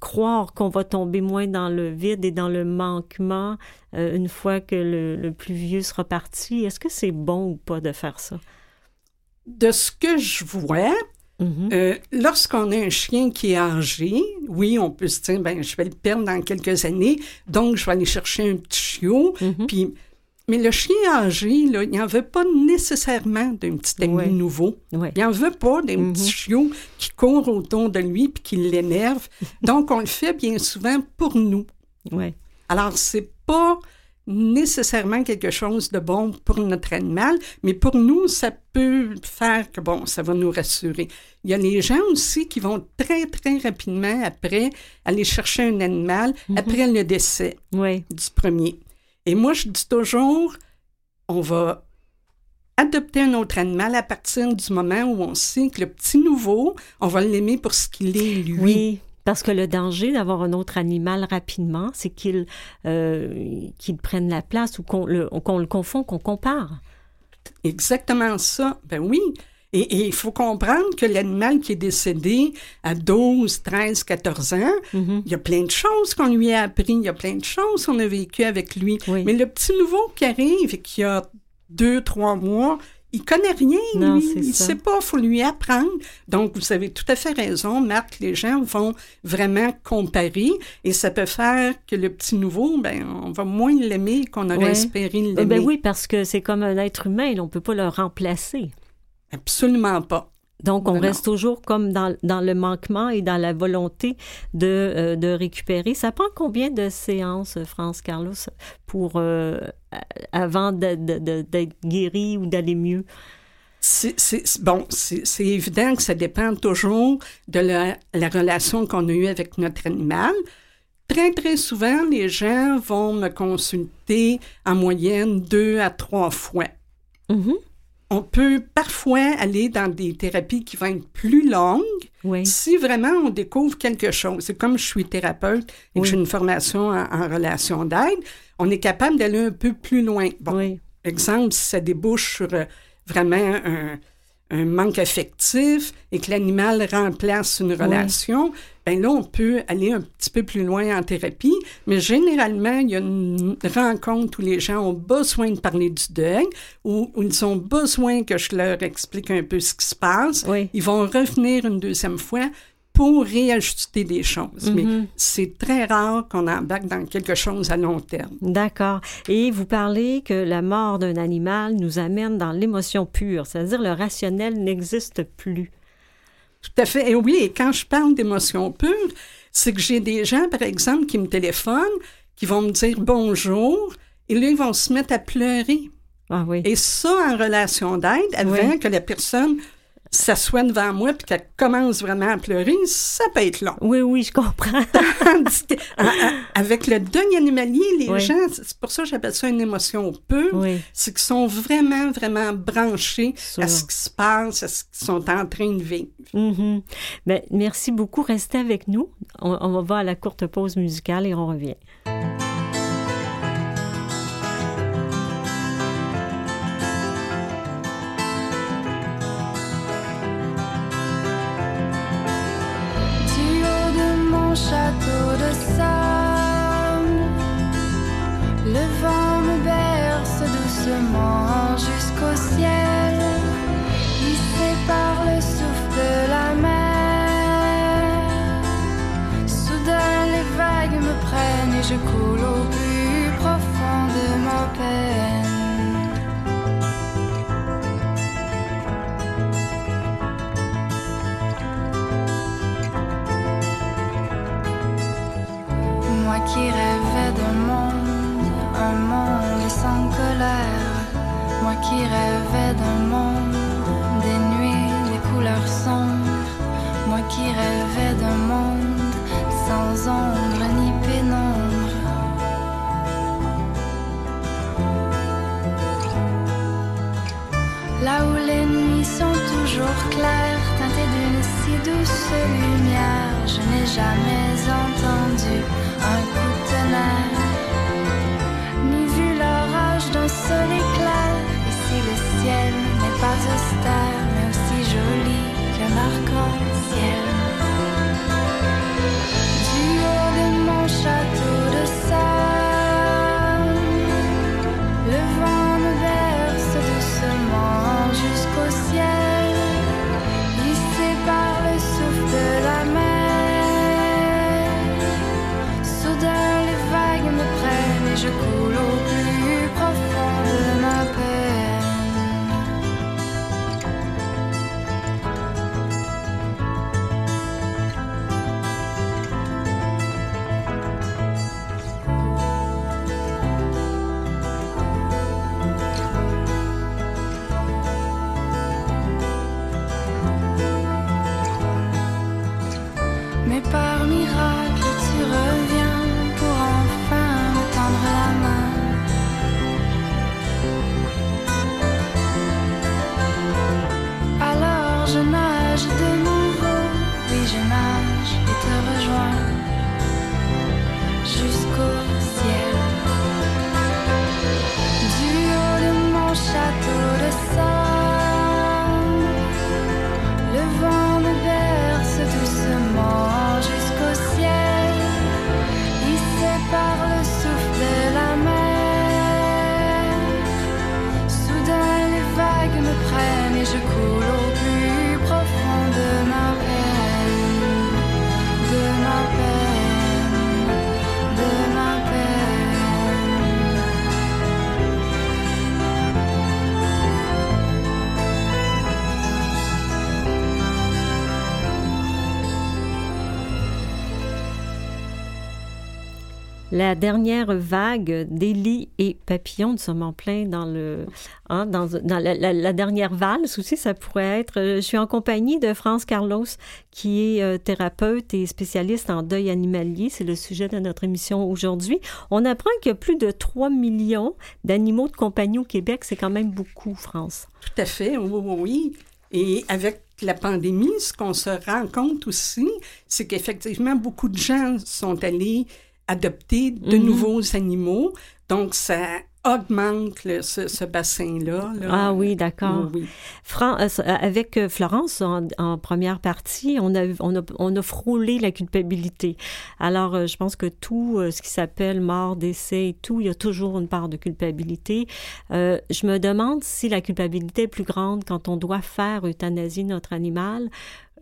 croire qu'on va tomber moins dans le vide et dans le manquement euh, une fois que le, le plus vieux sera parti? Est-ce que c'est bon ou pas de faire ça? De ce que je vois, Mhm. Euh, lorsqu'on a un chien qui est âgé, oui, on peut se dire, ben, je vais le perdre dans quelques années, donc je vais aller chercher un petit chiot. Mhm. Puis, mais le chien âgé, là, il n'en veut pas nécessairement d'un petit ami Ouais. nouveau. Ouais. Il n'en veut pas d'un Mhm. petit chiot qui court autour de lui puis qui l'énerve. donc, on le fait bien souvent pour nous. Ouais. Alors, c'est pas nécessairement quelque chose de bon pour notre animal, mais pour nous, ça peut faire que, bon, ça va nous rassurer. Il y a les gens aussi qui vont très, très rapidement après aller chercher un animal après le décès du premier. Et moi, je dis toujours, on va adopter un autre animal à partir du moment où on sait que le petit nouveau, on va l'aimer pour ce qu'il est, lui. Oui, parce que le danger d'avoir un autre animal rapidement, c'est qu'il euh, prenne la place ou qu'on le, confond, qu'on compare. Exactement ça. Ben oui. Et il faut comprendre que l'animal qui est décédé à 12, 13, 14 ans, Mhm. il y a plein de choses qu'on lui a appris, il y a plein de choses qu'on a vécues avec lui. Oui. Mais le petit nouveau qui arrive et qui a deux, trois mois, il connaît rien, Non, lui. Il ça. sait pas, faut lui apprendre. Donc, vous avez tout à fait raison, Marc, les gens vont vraiment comparer et ça peut faire que le petit nouveau, ben, on va moins l'aimer qu'on aurait Ouais. espéré Euh, l'aimer. Ben oui, parce que c'est comme un être humain, là, on peut pas le remplacer. Absolument pas. Donc, on Non, reste toujours comme dans, dans le manquement et dans la volonté de, euh, de récupérer. Ça prend combien de séances, France Carlos, pour euh, avant de- de- d'être guéri ou d'aller mieux? C'est, bon, c'est, évident que ça dépend toujours de la, la relation qu'on a eue avec notre animal. Très, très souvent, les gens vont me consulter en moyenne deux à trois fois. Mhm. On peut parfois aller dans des thérapies qui vont être plus longues Oui. si vraiment on découvre quelque chose. C'est comme je suis thérapeute et que j'ai une formation en, en relation d'aide, on est capable d'aller un peu plus loin. Bon, Oui. exemple, si ça débouche sur euh, vraiment un, un manque affectif et que l'animal remplace une relation, ben là, on peut aller un petit peu plus loin en thérapie. Mais généralement, il y a une rencontre où les gens ont besoin de parler du deuil, où, où ils ont besoin que je leur explique un peu ce qui se passe. Oui. Ils vont revenir une deuxième fois pour réajuster des choses. Mais c'est très rare qu'on embarque dans quelque chose à long terme. D'accord. Et vous parlez que la mort d'un animal nous amène dans l'émotion pure, c'est-à-dire le rationnel n'existe plus. Tout à fait. Et oui, et quand je parle d'émotions pures, c'est que j'ai des gens, par exemple, qui me téléphonent, qui vont me dire bonjour, et là, ils vont se mettre à pleurer. Ah oui. Et ça, en relation d'aide, avant Oui. que la personne s'assoie devant moi puis qu'elle commence vraiment à pleurer, ça peut être long. Oui, oui, je comprends. À- à- Avec le deuil animalier, les Oui. gens, c'est pour ça que j'appelle ça une émotion pure, Oui. c'est qu'ils sont vraiment, vraiment branchés à ce qui se passe, à ce qu'ils sont en train de vivre. Ben, merci beaucoup. Restez avec nous. On, on va à la courte pause musicale et on revient. Jusqu'au ciel, hissé par le souffle de la mer. Soudain les vagues me prennent et je coule au plus profond de ma peine. Qui rêvais d'un monde dénué des couleurs sombres. Moi qui rêvais d'un monde sans ombre ni pénombre. Là où les nuits sont toujours claires, teintées d'une si douce lumière, je n'ai jamais entendu un coup de tonnerre, ni vu l'orage d'un seul éclair. N'est pas austère, mais aussi joli qu'un arc-en-ciel. La dernière vague d'Élie et Papillon, nous sommes en plein dans le, hein, dans, la, dernière valse aussi, ça pourrait être. euh, Je suis en compagnie de France Carlos, qui est euh, thérapeute et spécialiste en deuil animalier. C'est le sujet de notre émission aujourd'hui. On apprend qu'il y a plus de 3 millions d'animaux de compagnie au Québec. C'est quand même beaucoup, France. Tout à fait, oui. Et avec la pandémie, ce qu'on se rend compte aussi, c'est qu'effectivement, beaucoup de gens sont allés adopter de Mhm. nouveaux animaux. Donc, ça augmente le- ce, ce bassin-là. là. Ah oui, d'accord. Oui, oui. Fran- euh, avec euh, Florence, en, en première partie, on a, on, a, on a frôlé la culpabilité. Alors, euh, je pense que tout euh, ce qui s'appelle mort, décès et tout, il y a toujours une part de culpabilité. Euh, je me demande si la culpabilité est plus grande quand on doit faire euthanasier notre animal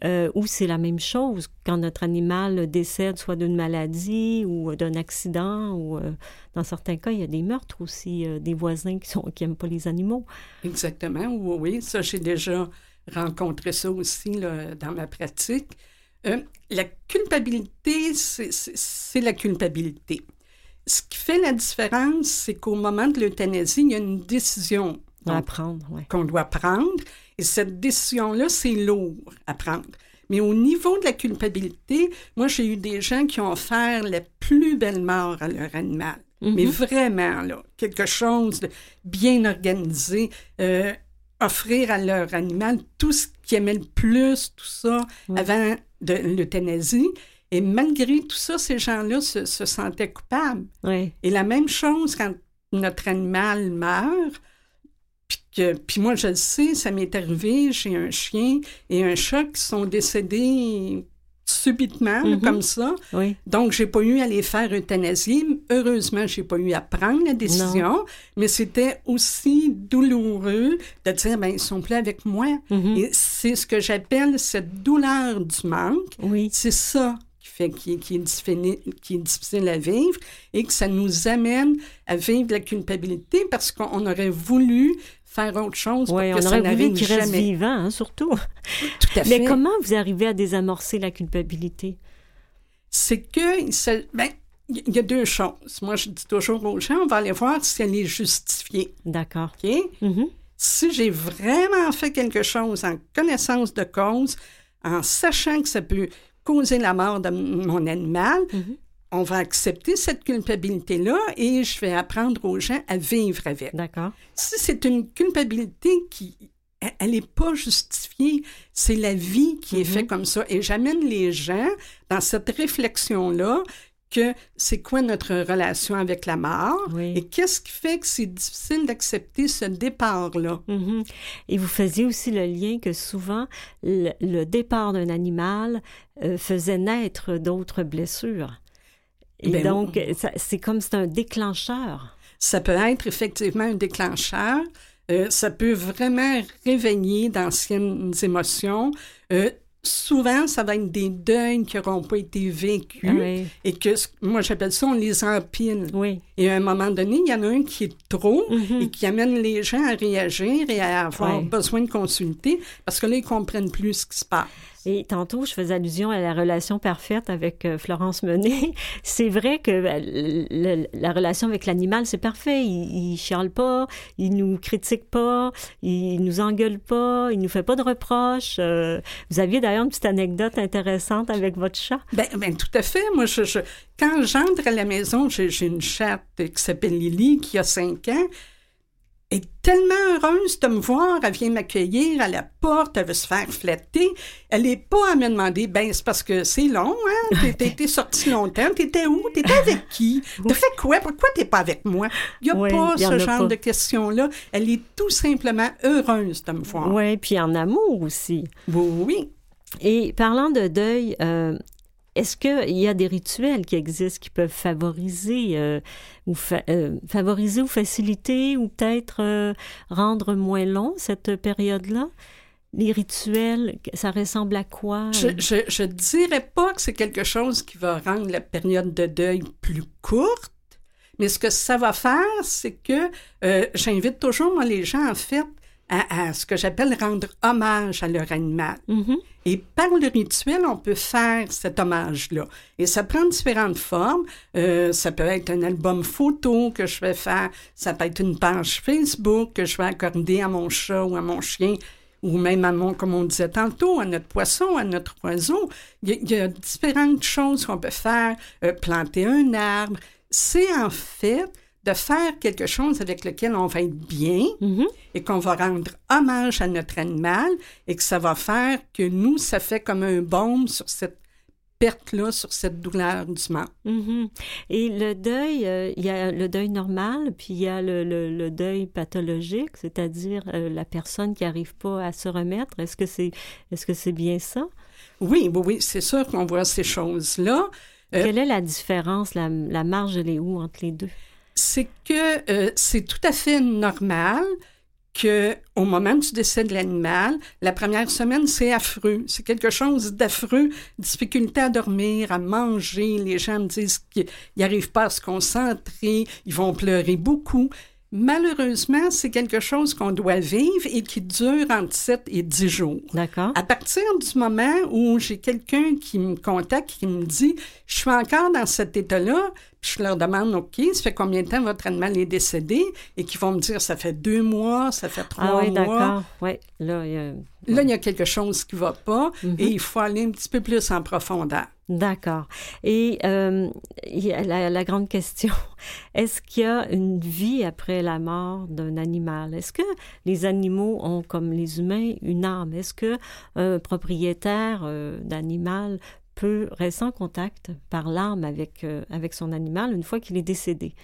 euh, ou c'est la même chose quand notre animal décède soit d'une maladie ou d'un accident ou euh, dans certains cas, il y a des meurtres aussi, euh, des voisins qui sont qui pas les animaux. Exactement, oui, oui. Ça, j'ai déjà rencontré ça aussi là, dans ma pratique. Euh, la culpabilité, c'est- la culpabilité. Ce qui fait la différence, c'est qu'au moment de l'euthanasie, il y a une décision prendre, ouais. qu'on doit prendre. Et cette décision-là, c'est lourd à prendre. Mais au niveau de la culpabilité, moi, j'ai eu des gens qui ont offert la plus belle mort à leur animal. Mais vraiment, là, quelque chose de bien organisé, euh, offrir à leur animal tout ce qu'ils aimaient le plus, tout ça, Ouais. avant de l'euthanasie. Et malgré tout ça, ces gens-là se, se sentaient coupables. Ouais. Et la même chose quand notre animal meurt, que, puis moi je le sais, ça m'est arrivé, j'ai un chien et un chat qui sont décédés subitement, Mhm. comme ça. Oui. Donc, j'ai pas eu à les faire euthanasier. Heureusement, j'ai pas eu à prendre la décision, mais c'était aussi douloureux de dire, ben, ils sont plus avec moi. Mhm. Et c'est ce que j'appelle cette douleur du manque. Oui. C'est ça qui fait qui, qui est difficile, qui est difficile à vivre et que ça nous amène à vivre la culpabilité parce qu'on aurait voulu faire autre chose Oui, que on ça aurait voulu qu'il reste vivant, hein, surtout. Tout à Mais fait. comment vous arrivez à désamorcer la culpabilité? C'est que il ben, il y a deux choses. Moi, je dis toujours aux gens, on va aller voir si elle est justifiée. D'accord. OK? Mhm. Si j'ai vraiment fait quelque chose en connaissance de cause, en sachant que ça peut causer la mort de mon animal, Mhm. On va accepter cette culpabilité-là et je vais apprendre aux gens à vivre avec. D'accord. Si c'est une culpabilité qui elle n'est pas justifiée, c'est la vie qui est Mhm. faite comme ça. Et j'amène les gens dans cette réflexion-là que c'est quoi notre relation avec la mort Oui. et qu'est-ce qui fait que c'est difficile d'accepter ce départ-là. Mhm. Et vous faisiez aussi le lien que souvent, le, le départ d'un animal euh, faisait naître d'autres blessures. Et Ben, donc, ça- c'est comme c'est un déclencheur. Ça peut être effectivement un déclencheur. Euh, ça peut vraiment réveiller d'anciennes émotions. Euh, souvent, ça va être des deuils qui n'auront pas été vécus Oui. et que, moi, j'appelle ça, on les empile. Oui. Et à un moment donné, il y en a un qui est trop Mhm. et qui amène les gens à réagir et à avoir besoin de consulter parce que là, ils comprennent plus ce qui se passe. Et tantôt, je faisais allusion à la relation parfaite avec euh, Florence Menet. C'est vrai que le- la relation avec l'animal, c'est parfait. Il, il chiale pas, il nous critique pas, il nous engueule pas, il nous fait pas de reproches. Euh, vous aviez d'ailleurs une petite anecdote intéressante avec votre chat. Ben, ben, tout à fait. Moi, quand j'entre à la maison, j'ai une chatte qui s'appelle Lily, qui a cinq ans. Elle est tellement heureuse de me voir. Elle vient m'accueillir à la porte. Elle veut se faire flatter. Elle n'est pas à me demander, ben, c'est parce que c'est long, hein? T'es- sorti longtemps. T'étais où? T'étais avec qui? T'as fait quoi? Pourquoi t'es pas avec moi? Il n'y a Oui, pas ce genre pas. de questions-là. Elle est tout simplement heureuse de me voir. Oui, puis en amour aussi. Oui, oui. Et parlant de deuil, euh, est-ce qu'il y a des rituels qui existent qui peuvent favoriser, euh, ou euh, favoriser ou faciliter ou peut-être euh, rendre moins long cette période-là? Les rituels, ça ressemble à quoi? Je, je dirais pas que c'est quelque chose qui va rendre la période de deuil plus courte, mais ce que ça va faire, c'est que j'invite toujours moi, les gens, en fait, à, à ce que j'appelle rendre hommage à leur animal. Mhm. Et par le rituel, on peut faire cet hommage-là. Et ça prend différentes formes. Euh, ça peut être un album photo que je vais faire. Ça peut être une page Facebook que je vais accorder à mon chat ou à mon chien ou même à mon, comme on disait tantôt, à notre poisson, à notre oiseau. Il y a, il y a différentes choses qu'on peut faire. Euh, planter un arbre. C'est en fait de faire quelque chose avec lequel on va être bien Mhm. et qu'on va rendre hommage à notre animal et que ça va faire que nous, ça fait comme un baume sur cette perte-là, sur cette douleur du mort. Mhm. Et le deuil, euh, il y a le deuil normal, puis il y a le, le- le deuil pathologique, c'est-à-dire euh, la personne qui n'arrive pas à se remettre. Est-ce que c'est que c'est bien ça? Oui, oui, oui, c'est sûr qu'on voit ces choses-là. Euh, Quelle est la différence, la, la marge, elle est où entre les deux? C'est que euh, c'est tout à fait normal que au moment du décès de l'animal, la première semaine, c'est affreux. C'est quelque chose d'affreux, difficulté à dormir, à manger. Les gens me disent qu'ils n'arrivent pas à se concentrer, ils vont pleurer beaucoup. Malheureusement, c'est quelque chose qu'on doit vivre et qui dure entre 7 et 10 jours. D'accord? À partir du moment où j'ai quelqu'un qui me contacte, qui me dit Je suis encore dans cet état-là, puis je leur demande OK, ça fait combien de temps votre animal est décédé Et qui vont me dire Ça fait deux mois, ça fait trois Ah oui, mois. d'accord. Oui, là, il y a- Là, il y a quelque chose qui ne va pas Mhm. et il faut aller un petit peu plus en profondeur. D'accord. Et euh, la, la grande question, est-ce qu'il y a une vie après la mort d'un animal? Est-ce que les animaux ont, comme les humains, une âme? Est-ce que un propriétaire euh, d'animal peut rester en contact par l'âme avec, euh, avec son animal une fois qu'il est décédé?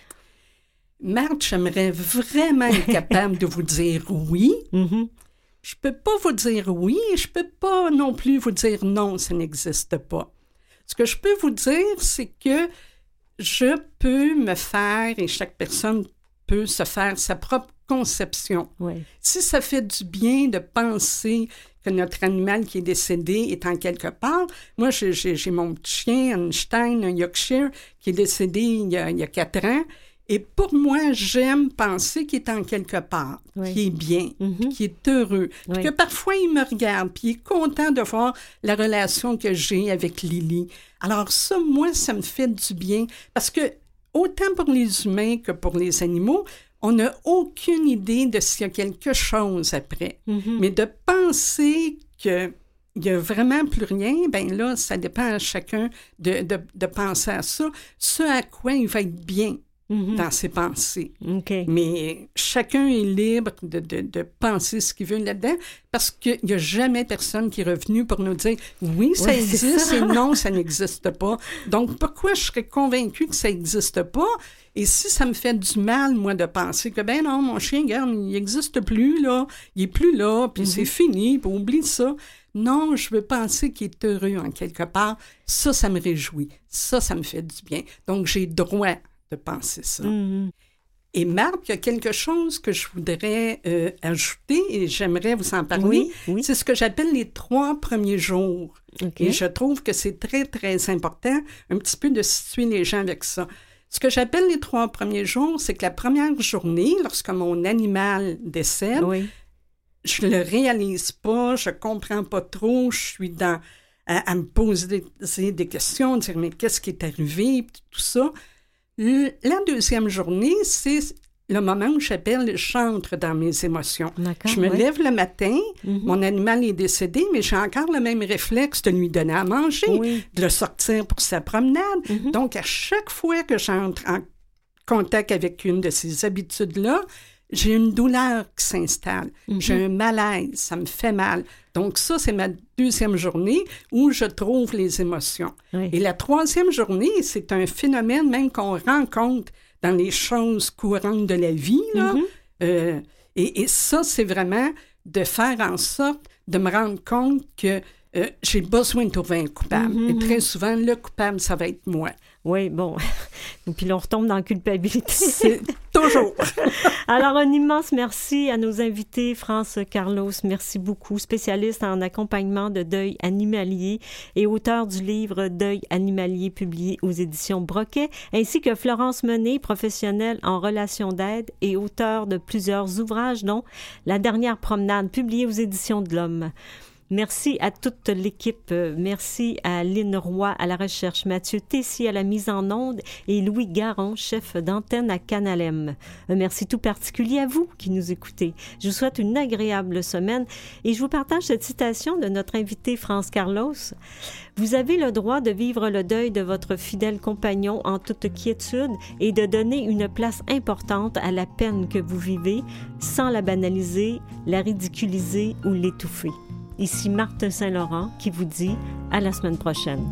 Marthe, j'aimerais vraiment être capable de vous dire oui. Mhm. Je peux pas vous dire oui et je peux pas non plus vous dire non, ça n'existe pas. Ce que je peux vous dire, c'est que je peux me faire, et chaque personne peut se faire sa propre conception. Oui. Si ça fait du bien de penser que notre animal qui est décédé est en quelque part, moi j'ai- mon petit chien, Einstein, un Yorkshire, qui est décédé il y a, il y a quatre ans, et pour moi, j'aime penser qu'il est en quelque part, Oui. qu'il est bien, Mhm. qu'il est heureux, puis que parfois il me regarde, puis il est content de voir la relation que j'ai avec Lily. Alors ça, moi, ça me fait du bien, parce que autant pour les humains que pour les animaux, on n'a aucune idée de s'il y a quelque chose après. Mhm. Mais de penser que il n'y a vraiment plus rien, ben là, ça dépend à chacun de, de, de penser à ça, ce à quoi il va être bien Mhm. dans ses pensées. Mais chacun est libre de, de, de penser ce qu'il veut là-dedans parce qu'il n'y a jamais personne qui est revenu pour nous dire oui, ça Oui, existe ça. et non, ça n'existe pas. Donc, pourquoi je serais convaincue que ça n'existe pas? Et si ça me fait du mal, moi, de penser que, ben non, mon chien, regarde, il n'existe plus, là, il est plus là, puis c'est fini, puis oublie ça. Non, je veux penser qu'il est heureux en quelque part. Ça, ça me réjouit. Ça, ça me fait du bien. Donc, j'ai droit de penser ça. Mhm. Et Marc, il y a quelque chose que je voudrais euh, ajouter et j'aimerais vous en parler. Oui, oui. C'est ce que j'appelle les trois premiers jours. Et je trouve que c'est très, très important un petit peu de situer les gens avec ça. Ce que j'appelle les trois premiers jours, c'est que la première journée, lorsque mon animal décède, Oui. je le réalise pas, je comprends pas trop, je suis dans à, à me poser des, des questions, dire mais qu'est-ce qui est arrivé, tout ça. La deuxième journée, c'est le moment où j'appelle j'entre dans mes émotions. Je me lève le matin, Mhm. mon animal est décédé, mais j'ai encore le même réflexe de lui donner à manger, Oui. de le sortir pour sa promenade. Mhm. Donc, à chaque fois que j'entre en contact avec une de ces habitudes-là, j'ai une douleur qui s'installe. Mhm. J'ai un malaise, ça me fait mal. Donc, ça, c'est ma deuxième journée où je trouve les émotions. Oui. Et la troisième journée, c'est un phénomène même qu'on rencontre dans les choses courantes de la vie. Là. Mhm. Euh, et, et ça, c'est vraiment de faire en sorte de me rendre compte que euh, j'ai besoin de trouver un coupable. Mhm. Et très souvent, le coupable, ça va être moi. Oui, bon. Et puis là, on retombe dans la culpabilité. Alors, un immense merci à nos invités. France Carlos, merci beaucoup, spécialiste en accompagnement de deuil animalier et auteur du livre Deuil animalier publié aux éditions Broquet, ainsi que Florence Menet, professionnelle en relations d'aide et auteur de plusieurs ouvrages, dont La dernière promenade, publiée aux éditions de l'Homme. Merci à toute l'équipe. Merci à Lynn Roy à la recherche, Mathieu Tessier à la mise en onde et Louis Garon, chef d'antenne à Canalem. Un merci tout particulier à vous qui nous écoutez. Je vous souhaite une agréable semaine et je vous partage cette citation de notre invité France Carlos. Vous avez le droit de vivre le deuil de votre fidèle compagnon en toute quiétude et de donner une place importante à la peine que vous vivez sans la banaliser, la ridiculiser ou l'étouffer. Ici Marthe Saint-Laurent qui vous dit à la semaine prochaine.